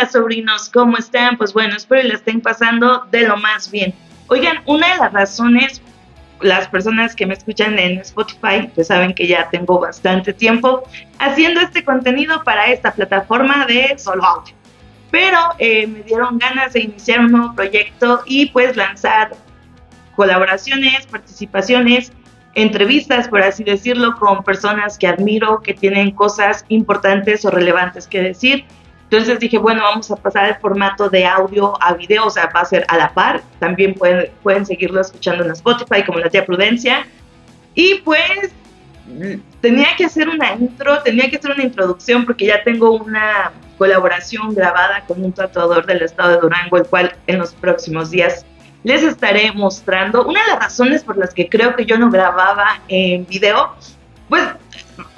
Hey, ¿qué onda, sobrinos? ¿Cómo están? Pues bueno, espero que la estén pasando de lo más bien. Oigan, una de las razones, las personas que me escuchan en Spotify, pues saben que ya tengo bastante tiempo haciendo este contenido para esta plataforma de solo audio. Pero eh, me dieron ganas de iniciar un nuevo proyecto y pues lanzar colaboraciones, participaciones, entrevistas, por así decirlo, con personas que admiro, que tienen cosas importantes o relevantes que decir entonces dije, bueno, vamos a pasar el formato de audio a video, o sea, va a ser a la par. También pueden, pueden seguirlo escuchando en Spotify como la tía Prudencia. Y pues tenía que hacer una intro, tenía que hacer una introducción porque ya tengo una colaboración grabada con un tatuador del estado de Durango, el cual en los próximos días les estaré mostrando. Una de las razones por las que creo que yo no grababa en video, pues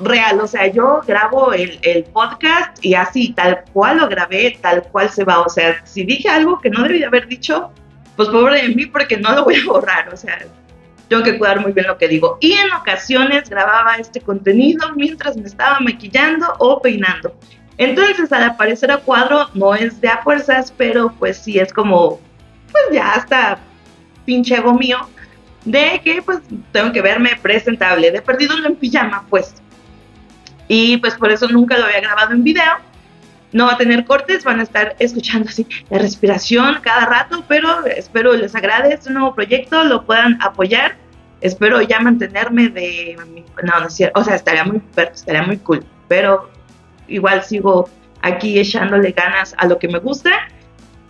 real, o sea, yo grabo el, podcast y así, tal cual lo grabé, tal cual se va, o sea, si dije algo que no debía haber dicho, pues pobre de mí porque no lo voy a borrar, o sea, tengo que cuidar muy bien lo que digo. Y en ocasiones grababa este contenido mientras me estaba maquillando o peinando. Entonces, al aparecer a cuadro, no es de a fuerzas, pero pues sí es como, pues ya hasta pinche ego mío, de que pues tengo que verme presentable, de perdido en pijama, pues y pues por eso nunca lo había grabado en video. No va a tener cortes, van a estar escuchando así la respiración cada rato, pero espero les agrade este nuevo proyecto, lo puedan apoyar. Espero ya mantenerme de... No, no es cierto, o sea, estaría muy, estaría muy cool, pero igual sigo aquí echándole ganas a lo que me gusta.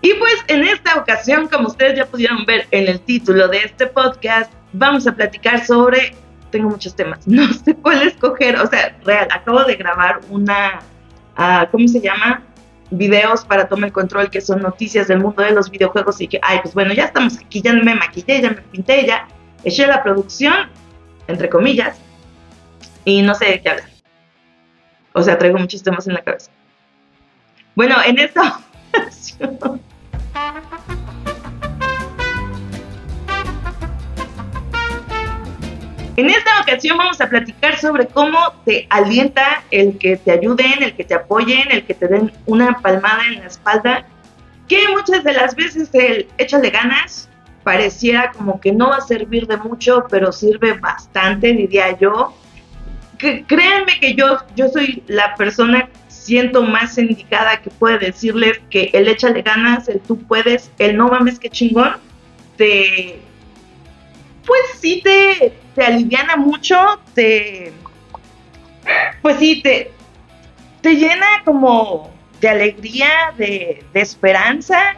Y pues en esta ocasión, como ustedes ya pudieron ver en el título de este podcast, vamos a platicar sobre tengo muchos temas, no sé cuál escoger, o sea, real, acabo de grabar una, uh, ¿cómo se llama? Videos para tomar el control, que son noticias del mundo de los videojuegos y que, ay, pues bueno, ya estamos aquí, ya me maquillé, ya me pinté, ya eché la producción, entre comillas, y no sé de qué hablar. O sea, traigo muchos temas en la cabeza. Bueno, en esta ocasión En esta ocasión vamos a platicar sobre cómo te alienta el que te ayuden, el que te apoyen, el que te den una palmada en la espalda, que muchas de las veces el échale ganas pareciera como que no va a servir de mucho, pero sirve bastante, diría yo. Que, créanme que yo, yo soy la persona, siento más indicada que puede decirles que el échale ganas, el tú puedes, el no mames que chingón, te, pues sí te, te aliviana mucho, te, pues sí, te, te llena como de alegría, de, esperanza.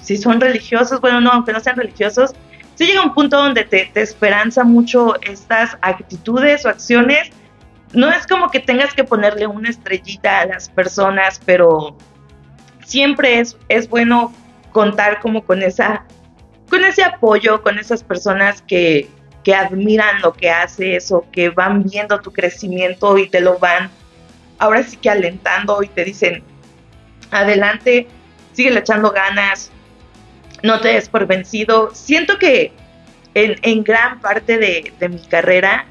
Si son religiosos, bueno, no, aunque no sean religiosos, sí llega un punto donde te, te esperanza mucho estas actitudes o acciones. No es como que tengas que ponerle una estrellita a las personas, pero siempre es, es bueno contar como con esa con ese apoyo, con esas personas que, que admiran lo que haces o que van viendo tu crecimiento y te lo van ahora sí que alentando y te dicen, adelante, sigue echando ganas, no te des por vencido. Siento que en, gran parte de, mi carrera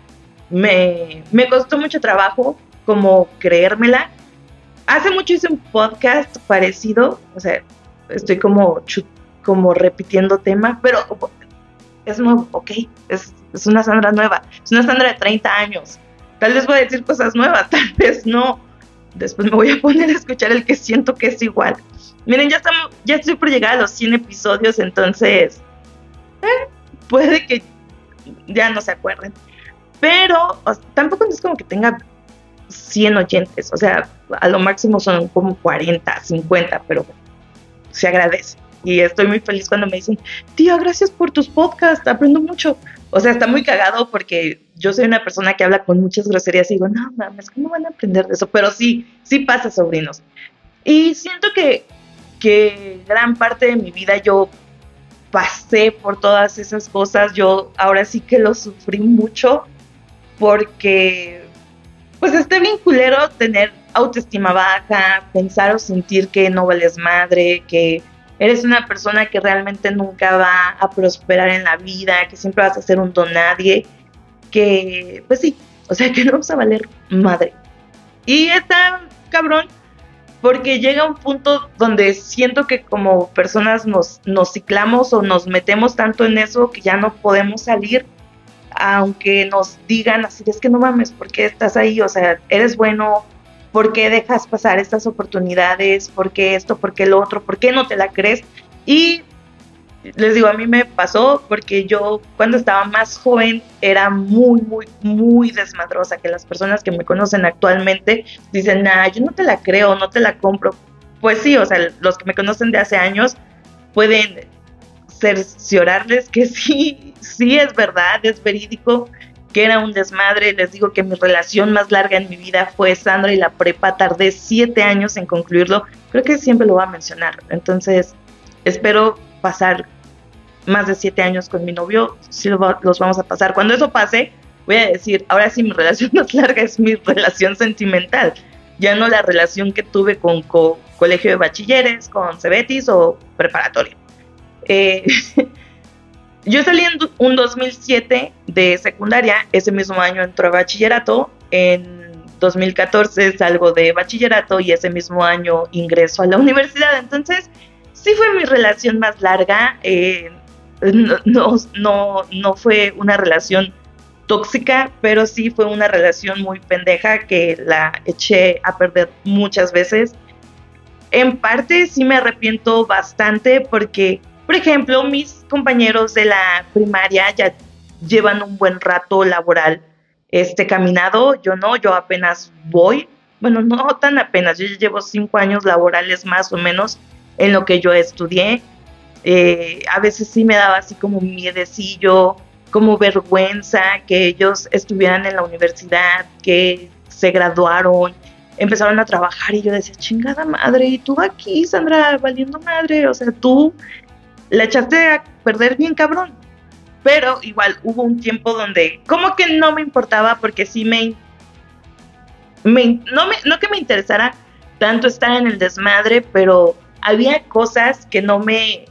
me, me, costó mucho trabajo como creérmela. Hace mucho hice un podcast parecido, o sea, estoy como, como repitiendo tema, pero es nuevo, ok, es, es una Sandra nueva, es una Sandra de 30 años. Tal vez voy a decir cosas nuevas, tal vez no. Después me voy a poner a escuchar el que siento que es igual. Miren, ya estamos, ya estoy por llegar a los 100 episodios, entonces eh, puede que ya no se acuerden. Pero tampoco es como que tenga 100 oyentes, o sea, a lo máximo son como 40, 50, pero se agradece y estoy muy feliz cuando me dicen, tía, gracias por tus podcasts, aprendo mucho. O sea, está muy cagado porque yo soy una persona que habla con muchas groserías y digo, no mames, ¿cómo van a aprender de eso? Pero sí, sí pasa, sobrinos. Y siento que, que gran parte de mi vida yo pasé por todas esas cosas, yo ahora sí que lo sufrí mucho porque pues este bien culero tener autoestima baja, pensar o sentir que no vales madre, que eres una persona que realmente nunca va a prosperar en la vida, que siempre vas a ser un don nadie, que pues sí, o sea que no vas a valer madre. Y está cabrón porque llega un punto donde siento que como personas nos, nos ciclamos o nos metemos tanto en eso que ya no podemos salir, aunque nos digan así, es que no mames, ¿por qué estás ahí? O sea, eres bueno, ¿por qué dejas pasar estas oportunidades? ¿Por qué esto? ¿Por qué lo otro? ¿Por qué no te la crees? Y les digo, a mí me pasó porque yo cuando estaba más joven era muy, muy, muy desmadrosa, que las personas que me conocen actualmente dicen, nah, yo no te la creo, no te la compro. Pues sí, o sea, los que me conocen de hace años pueden cerciorarles que sí, sí es verdad, es verídico, que era un desmadre. Les digo que mi relación más larga en mi vida fue Sandra y la prepa. Tardé siete años en concluirlo. Creo que siempre lo voy a mencionar. Entonces, espero pasar más de siete años con mi novio, sí los vamos a pasar. Cuando eso pase, voy a decir, ahora sí mi relación más larga es mi relación sentimental, ya no la relación que tuve con colegio de bachilleres, con Cebetis o preparatoria. Eh, yo salí en un 2007 de secundaria, ese mismo año entró a bachillerato, en 2014 salgo de bachillerato y ese mismo año ingreso a la universidad, entonces sí fue mi relación más larga. Eh, no, no, no, fue una relación tóxica, pero sí fue una relación muy pendeja que la eché a perder muchas veces. En parte sí me arrepiento bastante porque, por ejemplo, mis compañeros de la primaria ya llevan un buen rato laboral este caminado, yo no, yo apenas voy, bueno, no tan apenas, yo llevo cinco años laborales más o menos en lo que yo estudié. Eh, a veces sí me daba así como miedecillo, como vergüenza que ellos estuvieran en la universidad, que se graduaron, empezaron a trabajar y yo decía, chingada madre, y tú aquí, Sandra, valiendo madre, o sea, tú la echaste a perder bien cabrón. Pero igual hubo un tiempo donde como que no me importaba porque sí me, me, no, me no que me interesara tanto estar en el desmadre, pero había cosas que no me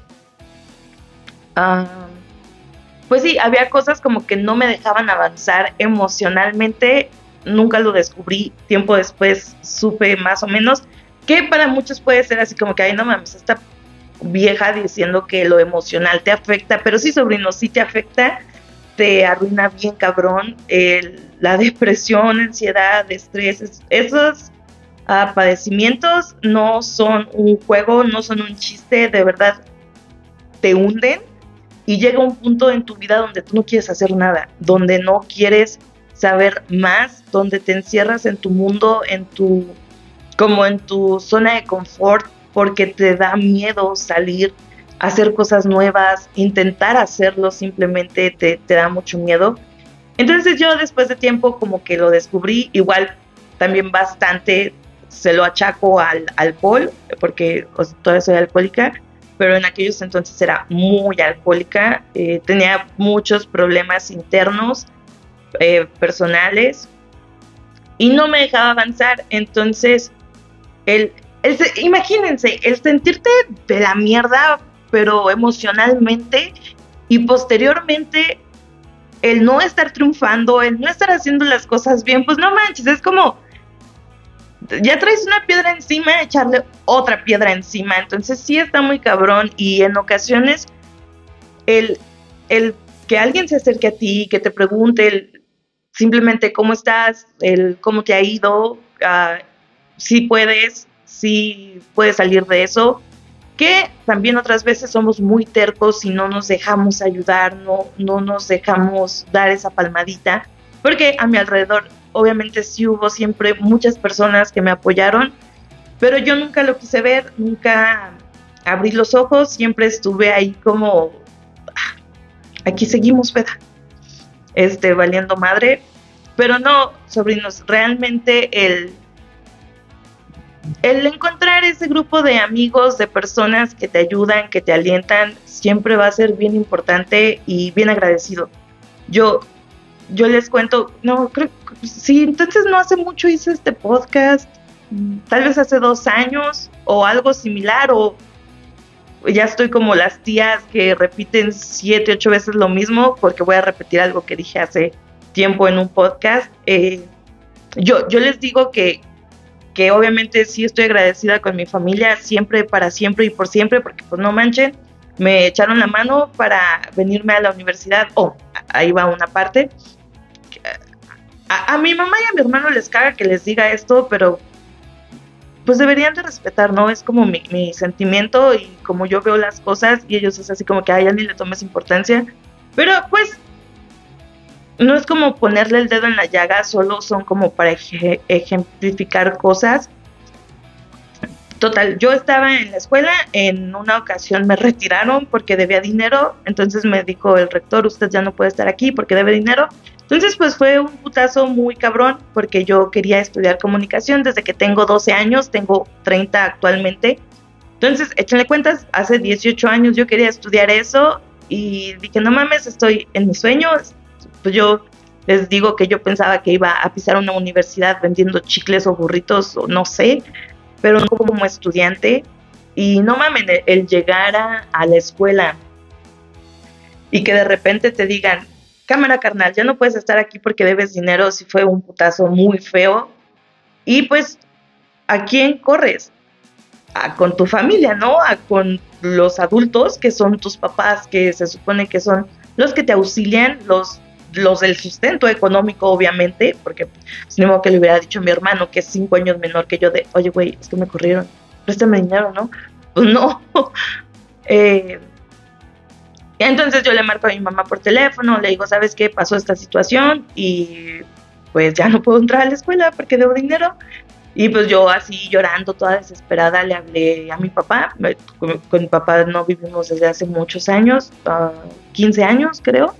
pues sí, había cosas como que no me dejaban avanzar emocionalmente, nunca lo descubrí, tiempo después supe más o menos, que para muchos puede ser así como que, ay, no mames, esta vieja diciendo que lo emocional te afecta, pero sí, sobrino, sí te afecta, te arruina bien cabrón, la depresión, ansiedad, estrés, esos padecimientos no son un juego, no son un chiste, de verdad te hunden y llega un punto en tu vida donde tú no quieres hacer nada, donde no quieres saber más, donde te encierras en tu mundo, en tu como en tu zona de confort porque te da miedo salir, hacer cosas nuevas, intentar hacerlo simplemente te, te da mucho miedo. Entonces yo después de tiempo como que lo descubrí, igual también bastante se lo achaco al alcohol, porque todavía soy alcohólica, pero en aquellos entonces era muy alcohólica, eh, tenía muchos problemas internos, eh, personales, y no me dejaba avanzar. Entonces, el, imagínense, el sentirte de la mierda, pero emocionalmente, y posteriormente el no estar triunfando, el no estar haciendo las cosas bien, pues no manches, es como ya traes una piedra encima, echarle otra piedra encima. Entonces sí está muy cabrón y en ocasiones el, el que alguien se acerque a ti, que te pregunte simplemente cómo estás, el cómo te ha ido, ah, si puedes, si puedes salir de eso, que también otras veces somos muy tercos y no nos dejamos ayudar, no, no nos dejamos dar esa palmadita, porque a mi alrededor obviamente sí hubo siempre muchas personas que me apoyaron, pero yo nunca lo quise ver, nunca abrí los ojos, siempre estuve ahí como, ah, aquí seguimos, ¿verdad? Este, valiendo madre, pero no, sobrinos, realmente el, el encontrar ese grupo de amigos, de personas que te ayudan, que te alientan, siempre va a ser bien importante y bien agradecido. Yo yo les cuento, no, creo sí, entonces no hace mucho hice este podcast, tal vez hace dos años o algo similar, o ya estoy como las tías que repiten siete, ocho veces lo mismo, porque voy a repetir algo que dije hace tiempo en un podcast. Eh, yo, yo les digo que que obviamente sí estoy agradecida con mi familia, siempre, para siempre y por siempre, porque pues no manchen, me echaron la mano para venirme a la universidad, oh, ahí va una parte. A, mi mamá y a mi hermano les caga que les diga esto, pero pues deberían de respetar, ¿no? Es como mi, mi sentimiento y como yo veo las cosas y ellos es así como que a ni le tomes importancia. Pero pues no es como ponerle el dedo en la llaga, solo son como para ejemplificar cosas. Total, yo estaba en la escuela, en una ocasión me retiraron porque debía dinero, entonces me dijo el rector, usted ya no puede estar aquí porque debe dinero. Entonces pues fue un putazo muy cabrón porque yo quería estudiar comunicación desde que tengo 12 años, tengo 30 actualmente. Entonces, échenle cuentas, hace 18 años yo quería estudiar eso y dije, no mames, estoy en mis sueños, pues yo les digo que yo pensaba que iba a pisar una universidad vendiendo chicles o burritos o no sé, pero no como estudiante. Y no mames, el llegar a, la escuela y que de repente te digan, cámara carnal, ya no puedes estar aquí porque debes dinero, si fue un putazo muy feo. Y pues, ¿a quién corres? A, con tu familia, ¿no? A, con los adultos que son tus papás, que se supone que son los que te auxilian, los los del sustento económico, obviamente, porque si no que le hubiera dicho a mi hermano, que es cinco años menor que yo, de, oye, güey, es que me corrieron, préstame dinero, ¿no? Pues no. eh, entonces yo le marco a mi mamá por teléfono, le digo, ¿sabes qué? Pasó esta situación y pues ya no puedo entrar a la escuela porque debo dinero. Y pues yo así llorando, toda desesperada, le hablé a mi papá. Con, mi papá no vivimos desde hace muchos años, 15 ah, años creo.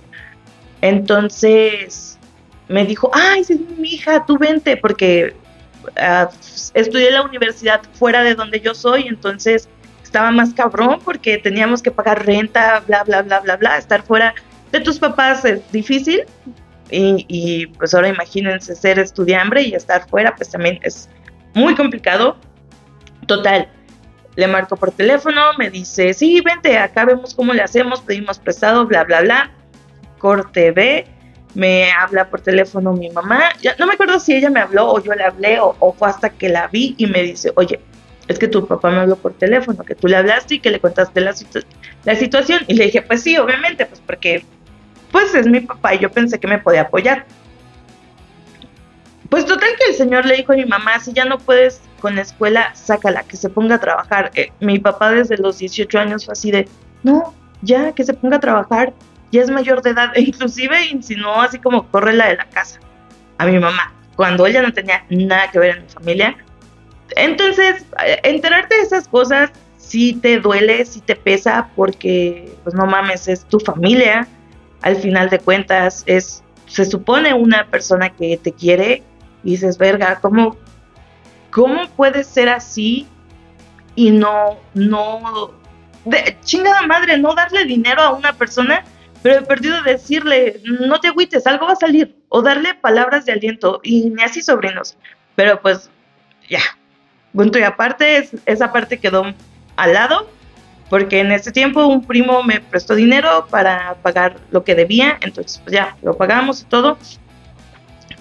Entonces me dijo, ay, sí, mi hija, tú vente, porque uh, estudié en la universidad fuera de donde yo soy, entonces estaba más cabrón porque teníamos que pagar renta, bla, bla, bla, bla, bla, estar fuera de tus papás es difícil y, y pues ahora imagínense ser estudiante y estar fuera, pues también es muy complicado. Total, le marco por teléfono, me dice, sí, vente, acá vemos cómo le hacemos, pedimos prestado, bla, bla, bla. Corte B, me habla por teléfono mi mamá, ya, no me acuerdo si ella me habló o yo le hablé o, fue hasta que la vi y me dice, oye, es que tu papá me habló por teléfono, que tú le hablaste y que le contaste la, la situación. Y le dije, pues sí, obviamente, pues porque pues es mi papá y yo pensé que me podía apoyar. Pues total que el señor le dijo a mi mamá, si ya no puedes con la escuela, sácala, que se ponga a trabajar. Eh, mi papá desde los 18 años fue así de, no, ya, que se ponga a trabajar ya es mayor de edad, inclusive insinuó así como corre la de la casa a mi mamá, cuando ella no tenía nada que ver en mi familia. Entonces, eh, enterarte de esas cosas sí te duele, sí te pesa, porque, pues no mames, es tu familia, al final de cuentas, es, se supone una persona que te quiere, y dices, verga, ¿cómo, cómo puede ser así y no, no, de chingada madre, no darle dinero a una persona pero he perdido decirle, no te agüites, algo va a salir, o darle palabras de aliento, y ni así sobrinos. Pero pues, ya, punto y aparte, esa parte quedó al lado, porque en ese tiempo un primo me prestó dinero para pagar lo que debía, entonces pues ya, lo pagamos y todo.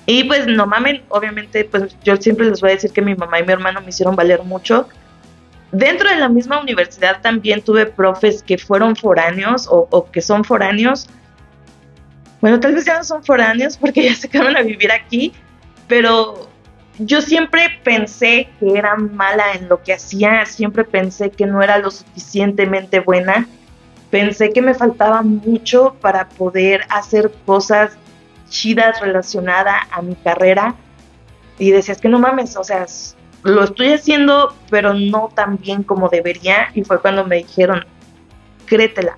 Y pues no mamen, obviamente, pues yo siempre les voy a decir que mi mamá y mi hermano me hicieron valer mucho Dentro de la misma universidad también tuve profes que fueron foráneos o, que son foráneos. Bueno, tal vez ya no son foráneos porque ya se quedaron a vivir aquí, pero yo siempre pensé que era mala en lo que hacía, siempre pensé que no era lo suficientemente buena, pensé que me faltaba mucho para poder hacer cosas chidas relacionadas a mi carrera y decías que no mames, o sea, lo estoy haciendo, pero no tan bien como debería. Y fue cuando me dijeron, créetela,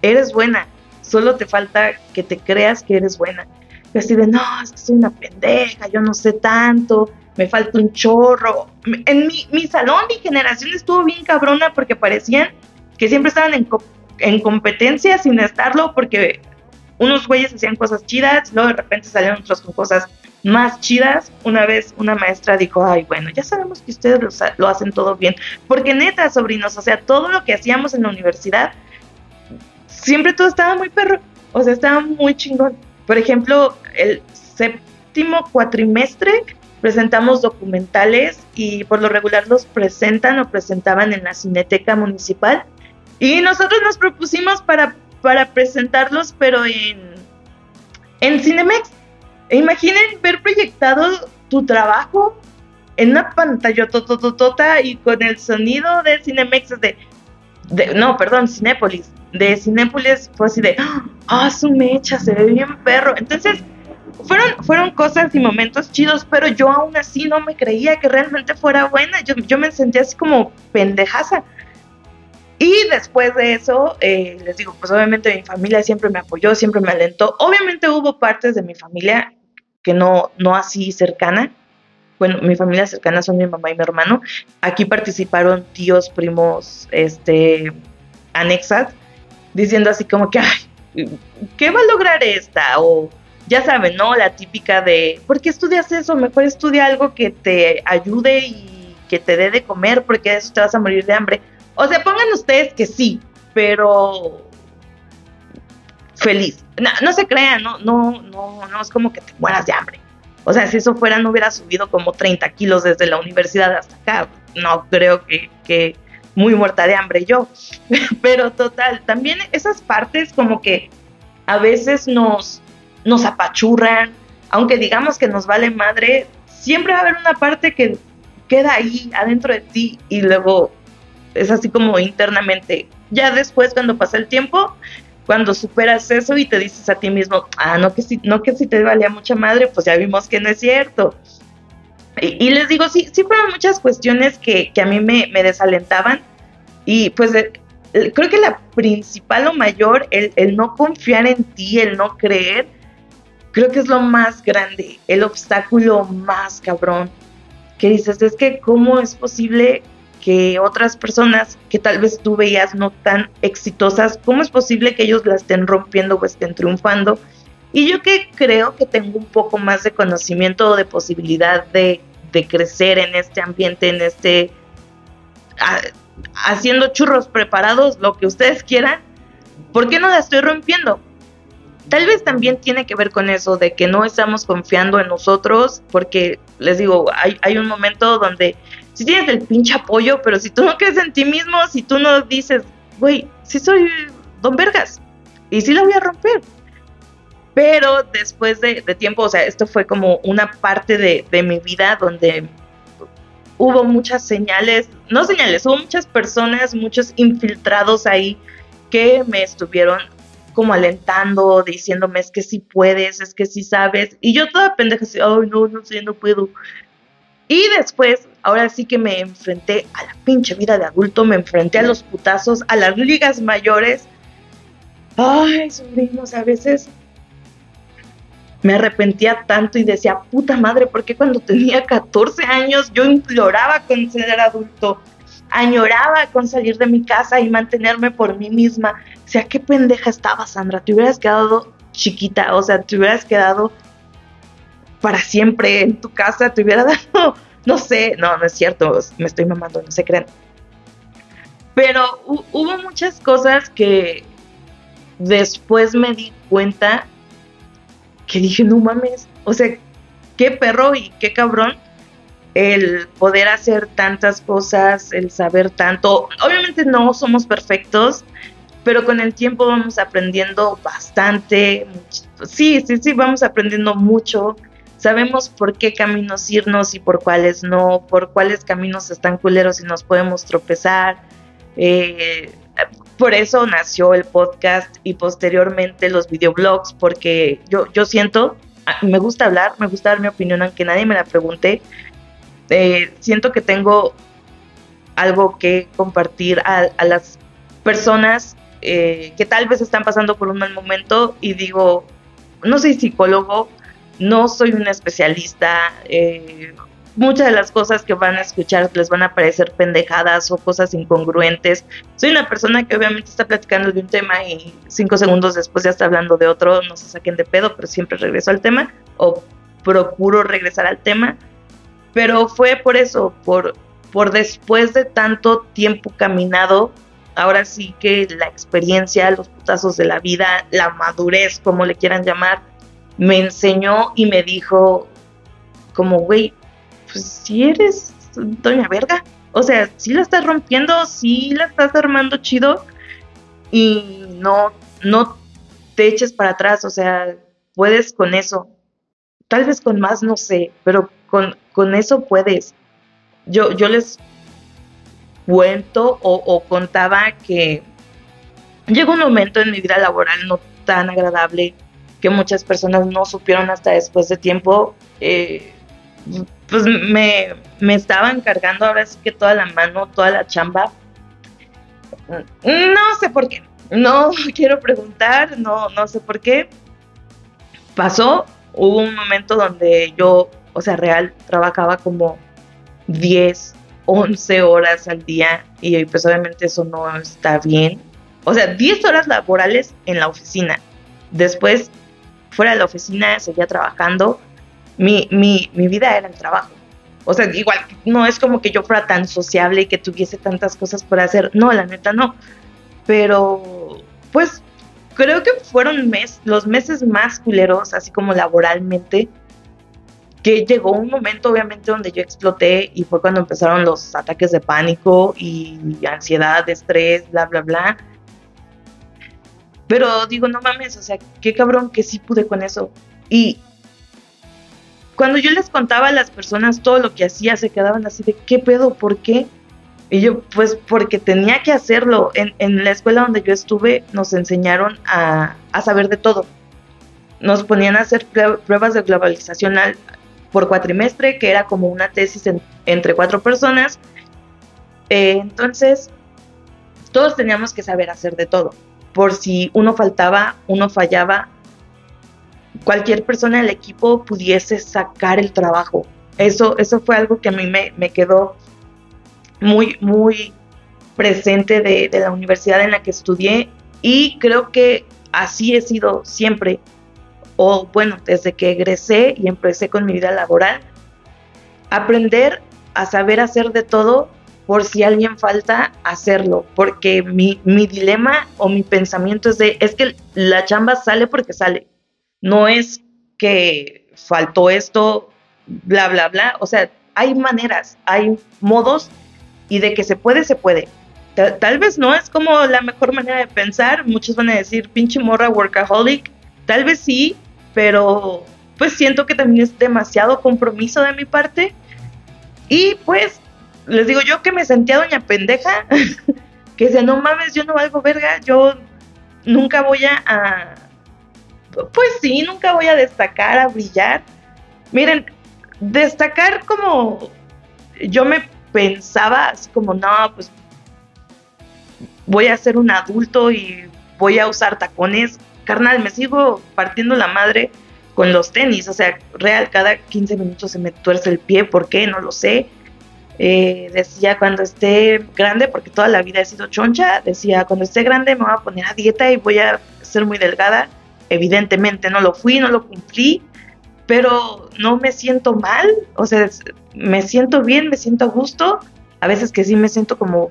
eres buena, solo te falta que te creas que eres buena. Y así de, no, es que soy una pendeja, yo no sé tanto, me falta un chorro. En mi, mi salón, mi generación estuvo bien cabrona porque parecían que siempre estaban en, en competencia sin estarlo porque unos güeyes hacían cosas chidas, luego de repente salían otros con cosas más chidas. Una vez una maestra dijo, ay, bueno, ya sabemos que ustedes lo, hacen todo bien. Porque neta, sobrinos, o sea, todo lo que hacíamos en la universidad, siempre todo estaba muy perro. O sea, estaba muy chingón. Por ejemplo, el séptimo cuatrimestre presentamos documentales y por lo regular los presentan o presentaban en la Cineteca Municipal. Y nosotros nos propusimos para, para presentarlos, pero en, en Cinemex. E imaginen ver proyectado tu trabajo en una pantalla tototota y con el sonido de Cinemex de, no, perdón, Cinépolis. De Cinépolis fue así de, ah, su mecha, se ve bien perro. Entonces, fueron, fueron cosas y momentos chidos, pero yo aún así no me creía que realmente fuera buena. Yo, yo me sentía así como pendejaza. Y después de eso, eh, les digo, pues obviamente mi familia siempre me apoyó, siempre me alentó. Obviamente hubo partes de mi familia que no, no así cercana. Bueno, mi familia cercana son mi mamá y mi hermano. Aquí participaron tíos, primos, este, anexas, diciendo así como que, ay, ¿qué va a lograr esta? O ya saben, ¿no? La típica de, ¿por qué estudias eso? Mejor estudia algo que te ayude y que te dé de comer, porque eso te vas a morir de hambre. O sea, pongan ustedes que sí, pero feliz. No, se crean, no, no, no, no es como que te mueras de hambre. O sea, si eso fuera, no hubiera subido como 30 kilos desde la universidad hasta acá. No creo que, que muy muerta de hambre yo. Pero total, también esas partes como que a veces nos, nos apachurran, aunque digamos que nos vale madre, siempre va a haber una parte que queda ahí adentro de ti y luego es así como internamente. Ya después, cuando pasa el tiempo, cuando superas eso y te dices a ti mismo, ah, no que si, no que si te valía mucha madre, pues ya vimos que no es cierto. Y, les digo, sí, sí fueron muchas cuestiones que, a mí me, desalentaban y pues eh, creo que la principal o mayor, el, el no confiar en ti, el no creer, creo que es lo más grande, el obstáculo más cabrón. Que dices, es que cómo es posible que otras personas que tal vez tú veías no tan exitosas, ¿cómo es posible que ellos la estén rompiendo o estén triunfando? Y yo que creo que tengo un poco más de conocimiento o de posibilidad de, crecer en este ambiente, en este... haciendo churros preparados, lo que ustedes quieran, ¿por qué no la estoy rompiendo? Tal vez también tiene que ver con eso, de que no estamos confiando en nosotros, porque les digo, hay, hay un momento donde si tienes el pinche apoyo, pero si tú no crees en ti mismo, si tú no dices, güey, si soy Don Vergas y sí la voy a romper. Pero después de, tiempo, o sea, esto fue como una parte de, de mi vida donde hubo muchas señales, no señales, hubo muchas personas, muchos infiltrados ahí que me estuvieron como alentando, diciéndome es que sí puedes, es que sí sabes. Y yo toda pendeja, así, ay, no, no sé, no puedo. Y después, ahora sí que me enfrenté a la pinche vida de adulto, me enfrenté a los putazos, a las ligas mayores. Ay, sobrinos, a veces me arrepentía tanto y decía, puta madre, ¿por qué cuando tenía 14 años yo imploraba con ser adulto? Añoraba con salir de mi casa y mantenerme por mí misma. O sea, qué pendeja estaba, Sandra. Te hubieras quedado chiquita, o sea, te hubieras quedado para siempre en tu casa, te hubiera dado, no sé, no, no es cierto, me estoy mamando, no se crean. Pero hubo muchas cosas que después me di cuenta que dije, no mames, o sea, qué perro y qué cabrón el poder hacer tantas cosas, el saber tanto. Obviamente no somos perfectos, pero con el tiempo vamos aprendiendo bastante. Sí, sí, sí, vamos aprendiendo mucho sabemos por qué caminos irnos y por cuáles no, por cuáles caminos están culeros y nos podemos tropezar. Eh, por eso nació el podcast y posteriormente los videoblogs, porque yo, yo siento, ah, me gusta hablar, me gusta dar mi opinión aunque nadie me la pregunte. Eh, siento que tengo algo que compartir a, las personas eh, que tal vez están pasando por un mal momento y digo, no soy psicólogo, no soy una especialista. Eh, muchas de las cosas que van a escuchar les van a parecer pendejadas o cosas incongruentes. Soy una persona que obviamente está platicando de un tema y cinco segundos después ya está hablando de otro, no se saquen de pedo, pero siempre regreso al tema o procuro regresar al tema. Pero fue por eso, por, por después de tanto tiempo caminado, ahora sí que la experiencia, los putazos de la vida, la madurez, como le quieran llamar, me enseñó y me dijo como, güey, pues si eres doña verga. O sea, si la estás rompiendo, si la estás armando chido y no, no te eches para atrás, o sea, puedes con eso. Tal vez con más, no sé, pero con, con eso puedes. Yo, yo les cuento o, o contaba que llegó un momento en mi vida laboral no tan agradable que muchas personas no supieron hasta después de tiempo. Eh, pues me, me estaban cargando ahora sí que toda la mano, toda la chamba. No sé por qué. No quiero preguntar, no, no sé por qué. Pasó, hubo un momento donde yo, o sea, real, trabajaba como 10, 11 horas al día y pues obviamente eso no está bien. O sea, 10 horas laborales en la oficina. Después, fuera de la oficina, seguía trabajando. Mi, mi, mi vida era el trabajo. O sea, igual, no es como que yo fuera tan sociable y que tuviese tantas cosas por hacer. No, la neta no. Pero, pues, creo que fueron mes, los meses más culeros, así como laboralmente, que llegó un momento obviamente donde yo exploté y fue cuando empezaron los ataques de pánico y ansiedad, estrés, bla, bla, bla. Pero digo, no mames, o sea, qué cabrón que sí pude con eso. Y cuando yo les contaba a las personas todo lo que hacía, se quedaban así de, ¿qué pedo? ¿Por qué? Y yo, pues porque tenía que hacerlo. En, en la escuela donde yo estuve nos enseñaron a, a, saber de todo. Nos ponían a hacer pruebas de globalización al, por cuatrimestre, que era como una tesis en, entre cuatro personas. Eh, entonces, todos teníamos que saber hacer de todo. Por si uno faltaba, uno fallaba, cualquier persona del equipo pudiese sacar el trabajo. Eso, eso fue algo que a mí me, quedó muy, muy presente de, de, la universidad en la que estudié y creo que así he sido siempre, o bueno, desde que egresé y empecé con mi vida laboral, aprender a saber hacer de todo por si alguien falta hacerlo, porque mi, mi dilema o mi pensamiento es de, es que la chamba sale porque sale, no es que faltó esto, bla, bla, bla. O sea, hay maneras, hay modos y de que se puede, se puede. Tal, tal, vez no es como la mejor manera de pensar. Muchos van a decir, pinche morra workaholic. Tal vez sí, pero pues siento que también es demasiado compromiso de mi parte. Y pues les digo yo que me sentía doña pendeja, que decía, no mames, yo no valgo verga, yo nunca voy a, pues sí, nunca voy a destacar, a brillar. Miren, destacar como yo me pensaba, así como, no, pues voy a ser un adulto y voy a usar tacones. Carnal, me sigo partiendo la madre con los tenis, o sea, real, cada 15 minutos se me tuerce el pie, ¿por qué? No lo sé. Eh, decía cuando esté grande, porque toda la vida he sido choncha, decía cuando esté grande me voy a poner a dieta y voy a ser muy delgada Evidentemente no lo fui, no lo cumplí, pero no me siento mal, o sea, me siento bien, me siento a gusto. A veces que sí me siento como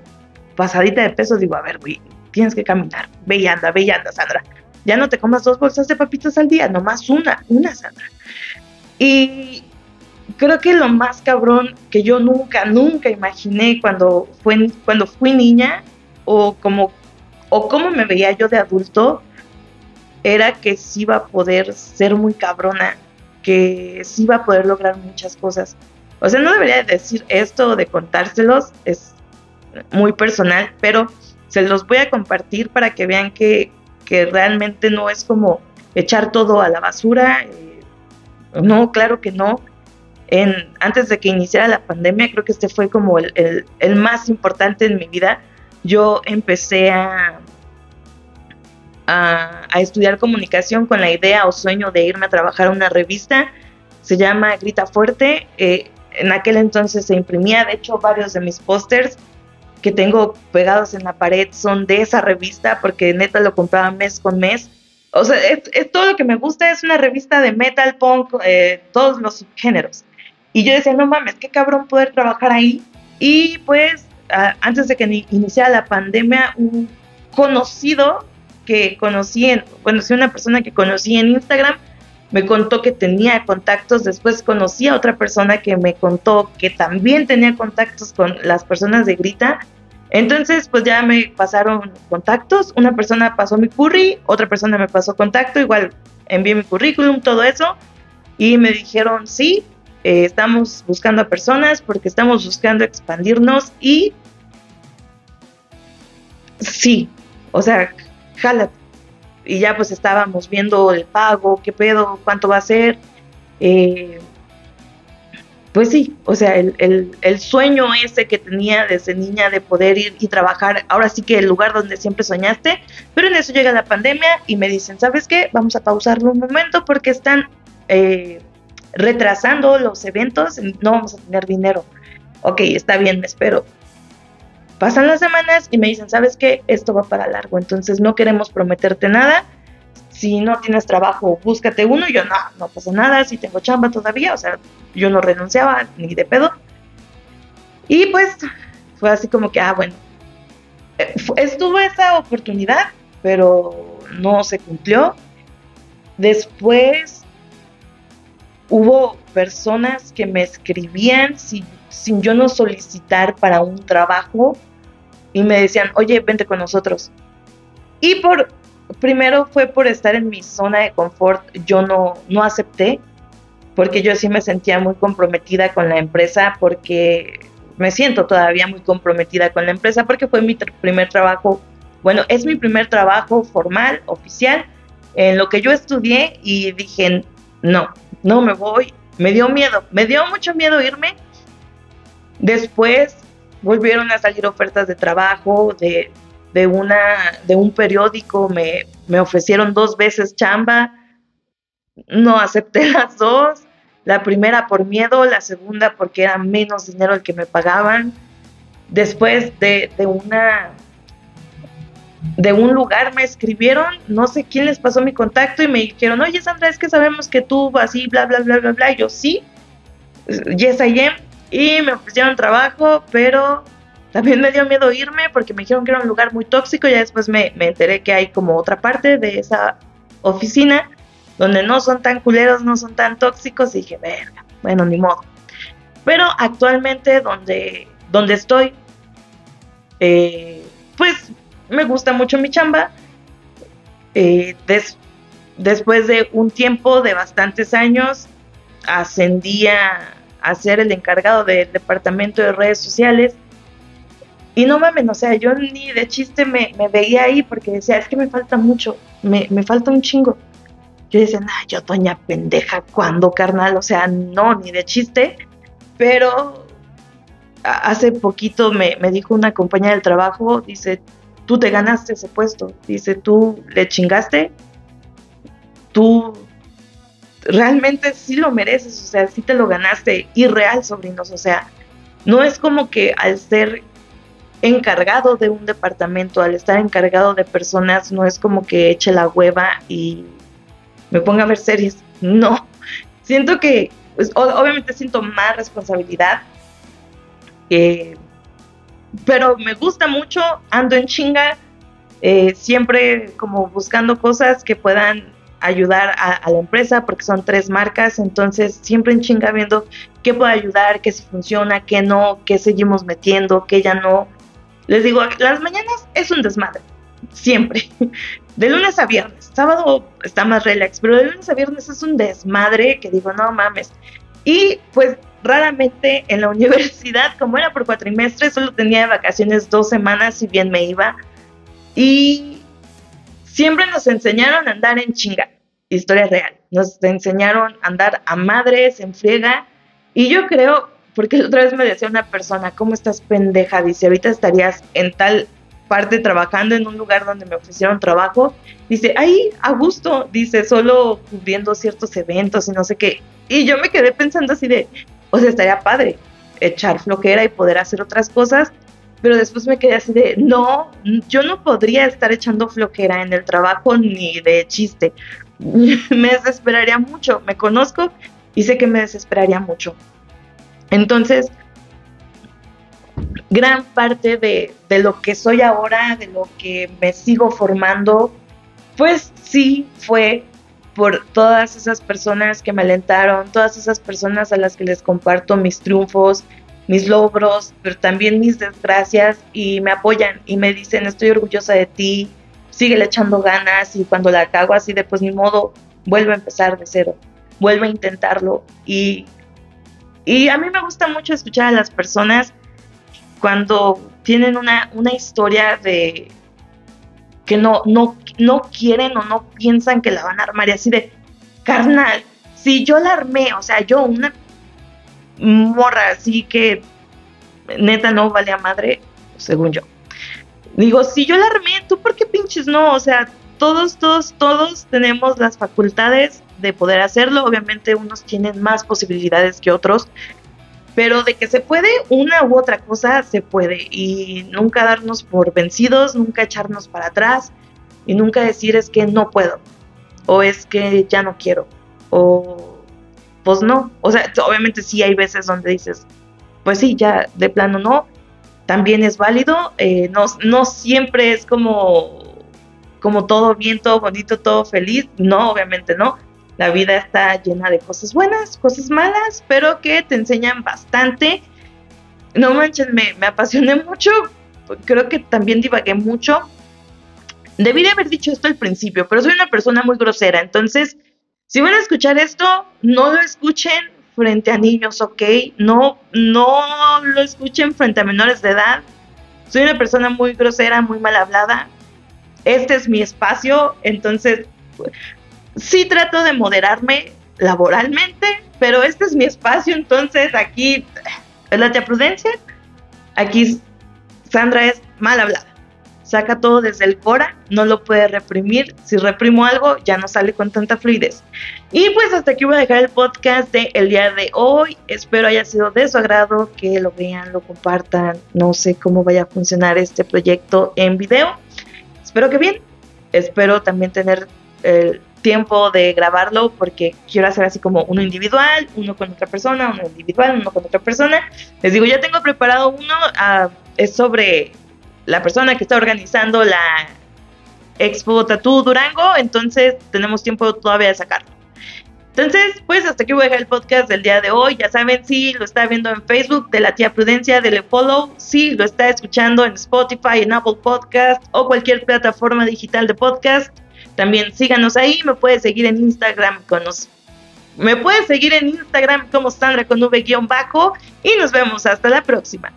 pasadita de peso, digo, a ver, güey, tienes que caminar, ve y anda, ve y anda, Sandra. Ya no te comas dos bolsas de papitas al día, nomás una, una, Sandra. Y creo que lo más cabrón que yo nunca, nunca imaginé cuando, fue, cuando fui niña, o como, o cómo me veía yo de adulto, era que sí iba a poder ser muy cabrona, que sí iba a poder lograr muchas cosas. O sea, no debería decir esto de contárselos, es muy personal, pero se los voy a compartir para que vean que, que realmente no es como echar todo a la basura. Eh, no, claro que no. En, antes de que iniciara la pandemia, creo que este fue como el, el, el más importante en mi vida. Yo empecé a, a, a, estudiar comunicación con la idea o sueño de irme a trabajar a una revista. Se llama Grita Fuerte. Eh, en aquel entonces se imprimía, de hecho, varios de mis pósters que tengo pegados en la pared son de esa revista porque neta lo compraba mes con mes. O sea, es, es todo lo que me gusta, es una revista de metal, punk, eh, todos los subgéneros. Y yo decía, no mames, qué cabrón poder trabajar ahí. Y pues, antes de que iniciara la pandemia, un conocido que conocí, en, conocí una persona que conocí en Instagram, me contó que tenía contactos, después conocí a otra persona que me contó que también tenía contactos con las personas de Grita. Entonces, pues ya me pasaron contactos, una persona pasó mi curry, otra persona me pasó contacto, igual envié mi currículum, todo eso, y me dijeron, sí, eh, estamos buscando a personas porque estamos buscando expandirnos y sí, o sea, jálate y ya pues estábamos viendo el pago, qué pedo, cuánto va a ser. Eh, pues sí, o sea, el, el, sueño ese que tenía desde niña de poder ir y trabajar, ahora sí que el lugar donde siempre soñaste, pero en eso llega la pandemia y me dicen, ¿sabes qué? Vamos a pausarlo un momento porque están eh, retrasando los eventos, no vamos a tener dinero. Ok, está bien, me espero. Pasan las semanas y me dicen, ¿sabes qué? Esto va para largo, entonces no queremos prometerte nada. Si no tienes trabajo, búscate uno. Y yo, no, no pasa nada, si tengo chamba todavía, o sea, yo no renunciaba ni de pedo. Y pues fue así como que, ah, bueno, eh, estuvo esa oportunidad, pero no se cumplió. Después hubo personas que me escribían sin, sin yo no solicitar para un trabajo y me decían, oye, vente con nosotros. Y por, primero fue por estar en mi zona de confort, yo no, no acepté, porque yo sí me sentía muy comprometida con la empresa, porque me siento todavía muy comprometida con la empresa, porque fue mi primer trabajo, bueno, es mi primer trabajo formal, oficial, en lo que yo estudié y dije, no, no me voy, me dio miedo, me dio mucho miedo irme. Después volvieron a salir ofertas de trabajo de, de, una, de un periódico, me, me ofrecieron dos veces chamba, no acepté las dos, la primera por miedo, la segunda porque era menos dinero el que me pagaban. Después de, de una de un lugar me escribieron, no sé quién les pasó mi contacto y me dijeron, oye Sandra, es que sabemos que tú así, bla, bla, bla, bla, bla. Y yo, sí, yes I am y me ofrecieron trabajo, pero también me dio miedo irme porque me dijeron que era un lugar muy tóxico. Ya después me, enteré que hay como otra parte de esa oficina donde no son tan culeros, no son tan tóxicos. Y dije, verga, bueno, ni modo. Pero actualmente donde, donde estoy, eh, pues me gusta mucho mi chamba. Eh, después de un tiempo de bastantes años, ascendía a ser el encargado del departamento de redes sociales. Y no mames, o sea, yo ni de chiste me, veía ahí porque decía, es que me falta mucho, me, falta un chingo. Yo decía, nah, yo doña pendeja, ¿cuándo, carnal? O sea, no, ni de chiste. Pero hace poquito me, me dijo una compañera del trabajo, dice, tú te ganaste ese puesto, dice, tú le chingaste, tú realmente sí lo mereces, o sea, sí te lo ganaste, irreal, sobrinos, o sea, no es como que al ser encargado de un departamento, al estar encargado de personas, no es como que eche la hueva y me ponga a ver series, no, siento que, pues, obviamente siento más responsabilidad, eh, pero me gusta mucho, ando en chinga, eh, siempre como buscando cosas que puedan ayudar a, la empresa porque son tres marcas, entonces siempre en chinga viendo qué puede ayudar, qué si funciona, qué no, qué seguimos metiendo, qué ya no. Les digo, las mañanas es un desmadre, siempre, de lunes a viernes, sábado está más relax, pero de lunes a viernes es un desmadre que digo, no mames. Y pues raramente en la universidad, como era por cuatrimestre, solo tenía vacaciones dos semanas, si bien me iba. Y Siempre nos enseñaron a andar en chinga, historia real. Nos enseñaron a andar a madres, en friega. Y yo creo, porque otra vez me decía una persona, ¿cómo estás pendeja? Dice, ahorita estarías en tal parte trabajando en un lugar donde me ofrecieron trabajo. Dice, ahí, a gusto, dice, solo cubriendo ciertos eventos y no sé qué. Y yo me quedé pensando así de, o sea, estaría padre echar flojera y poder hacer otras cosas, pero después me quedé así de, no, yo no podría estar echando floquera en el trabajo ni de chiste. me desesperaría mucho, me conozco y sé que me desesperaría mucho. Entonces, gran parte de, de lo que soy ahora, de lo que me sigo formando, pues sí fue por todas esas personas que me alentaron, todas esas personas a las que les comparto mis triunfos, mis logros, pero también mis desgracias y me apoyan y me dicen estoy orgullosa de ti, sigue echando ganas y cuando la cago así de pues ni modo, vuelvo a empezar de cero, vuelvo a intentarlo y, y a mí me gusta mucho escuchar a las personas cuando tienen una, una historia de que no, no, no quieren o no piensan que la van a armar y así de, carnal, si yo la armé, o sea, yo una morra así que neta no vale a madre, según yo. Digo, si yo la armé, ¿tú por qué pinches no? O sea, todos, todos, todos tenemos las facultades de poder hacerlo. Obviamente unos tienen más posibilidades que otros, pero de que se puede una u otra cosa, se puede. Y nunca darnos por vencidos, nunca echarnos para atrás y nunca decir es que no puedo o es que ya no quiero o pues no. O sea, obviamente sí hay veces donde dices, pues sí, ya de plano no. También es válido, eh, no, no siempre es como, como todo bien, todo bonito, todo feliz, no, obviamente no la vida está llena de cosas buenas, cosas malas, pero que te enseñan bastante. No manches, me, me apasioné mucho. Creo que también divagué mucho. Debí de haber dicho esto al principio, pero soy una persona muy grosera. Entonces, si van a escuchar esto, no lo escuchen frente a niños, ¿ok? No, no lo escuchen frente a menores de edad. Soy una persona muy grosera, muy mal hablada. Este es mi espacio, entonces sí trato de moderarme laboralmente, pero este es mi espacio, entonces aquí es la Prudencia, aquí Sandra es mal hablada. Saca todo desde el cora, no lo puede reprimir. Si reprimo algo, ya no sale con tanta fluidez. Y pues hasta aquí voy a dejar el podcast de el día de hoy. Espero haya sido de su agrado, que lo vean, lo compartan. No sé cómo vaya a funcionar este proyecto en video. Espero que bien. Espero también tener el tiempo de grabarlo porque quiero hacer así como uno individual, uno con otra persona, uno individual, uno con otra persona. Les digo, ya tengo preparado uno, uh, es sobre la persona que está organizando la Expo Tattoo Durango, entonces tenemos tiempo todavía de sacarlo. Entonces, pues hasta aquí voy a dejar el podcast del día de hoy. Ya saben, si lo está viendo en Facebook de la tía Prudencia, dele follow. Si lo está escuchando en Spotify, en Apple Podcast o cualquier plataforma digital de podcast, también síganos ahí, me puedes seguir en Instagram con los... Me puedes seguir en Instagram como Sandra con V-bajo y nos vemos hasta la próxima.